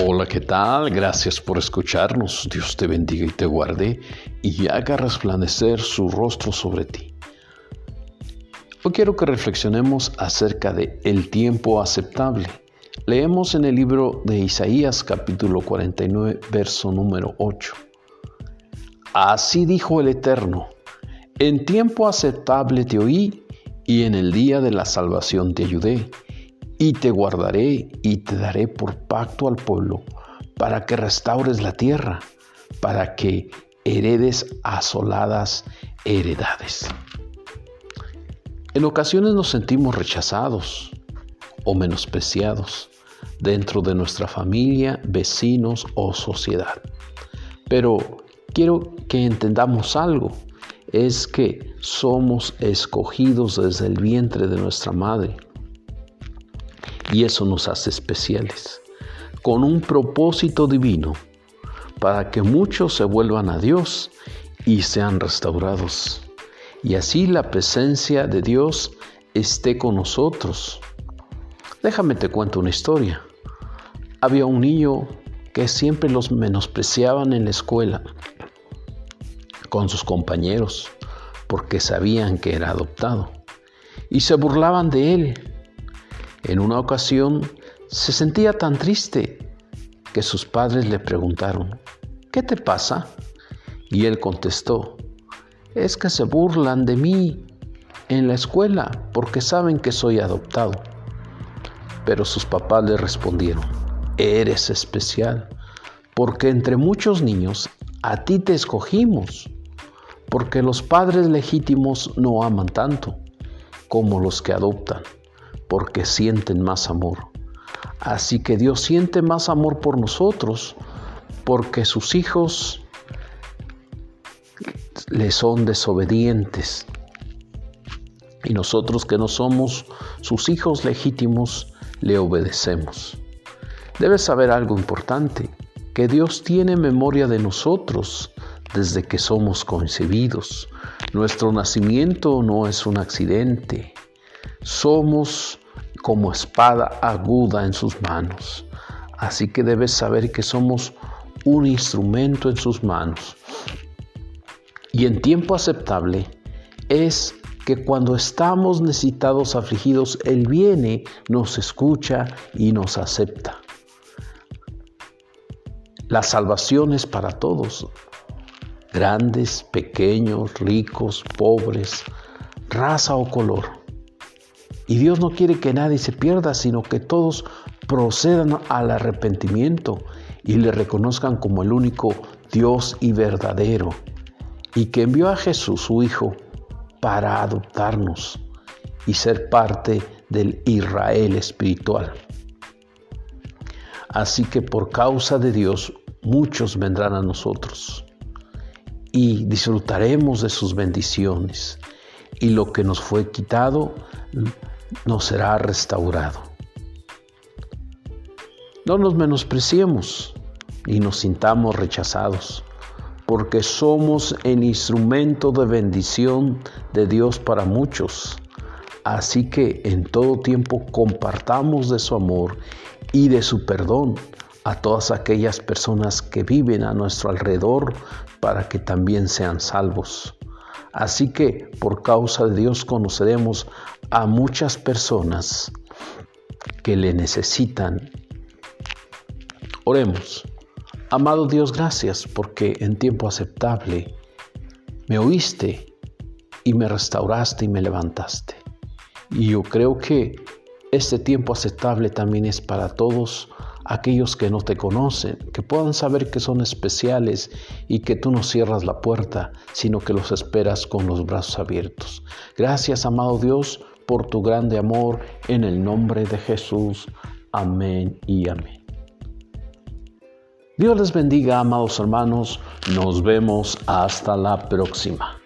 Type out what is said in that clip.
Hola, ¿qué tal? Gracias por escucharnos. Dios te bendiga y te guarde y haga resplandecer su rostro sobre ti. Hoy quiero que reflexionemos acerca de el tiempo aceptable. Leemos en el libro de Isaías capítulo 49, verso número 8. Así dijo el Eterno, en tiempo aceptable te oí y en el día de la salvación te ayudé y te guardaré y te daré por pacto al pueblo, para que restaures la tierra, para que heredes asoladas heredades. En ocasiones nos sentimos rechazados o menospreciados dentro de nuestra familia, vecinos o sociedad. Pero quiero que entendamos algo, es que somos escogidos desde el vientre de nuestra madre y eso nos hace especiales, con un propósito divino, para que muchos se vuelvan a Dios y sean restaurados. Y así la presencia de Dios esté con nosotros. Déjame te cuento una historia. Había un niño que siempre los menospreciaban en la escuela con sus compañeros porque sabían que era adoptado y se burlaban de él en una ocasión se sentía tan triste que sus padres le preguntaron, ¿qué te pasa? Y él contestó, es que se burlan de mí en la escuela porque saben que soy adoptado. Pero sus papás le respondieron, eres especial porque entre muchos niños a ti te escogimos, porque los padres legítimos no aman tanto como los que adoptan porque sienten más amor. Así que Dios siente más amor por nosotros porque sus hijos le son desobedientes. Y nosotros que no somos sus hijos legítimos, le obedecemos. Debes saber algo importante, que Dios tiene memoria de nosotros desde que somos concebidos. Nuestro nacimiento no es un accidente. Somos como espada aguda en sus manos. Así que debes saber que somos un instrumento en sus manos. Y en tiempo aceptable es que cuando estamos necesitados, afligidos, Él viene, nos escucha y nos acepta. La salvación es para todos, grandes, pequeños, ricos, pobres, raza o color. Y Dios no quiere que nadie se pierda, sino que todos procedan al arrepentimiento y le reconozcan como el único Dios y verdadero, y que envió a Jesús, su Hijo, para adoptarnos y ser parte del Israel espiritual. Así que por causa de Dios muchos vendrán a nosotros y disfrutaremos de sus bendiciones y lo que nos fue quitado nos será restaurado. No nos menospreciemos y nos sintamos rechazados, porque somos el instrumento de bendición de Dios para muchos. Así que en todo tiempo compartamos de su amor y de su perdón a todas aquellas personas que viven a nuestro alrededor para que también sean salvos. Así que por causa de Dios conoceremos a muchas personas que le necesitan. Oremos. Amado Dios, gracias porque en tiempo aceptable me oíste y me restauraste y me levantaste. Y yo creo que este tiempo aceptable también es para todos aquellos que no te conocen, que puedan saber que son especiales y que tú no cierras la puerta, sino que los esperas con los brazos abiertos. Gracias, amado Dios, por tu grande amor, en el nombre de Jesús. Amén y amén. Dios les bendiga, amados hermanos. Nos vemos hasta la próxima.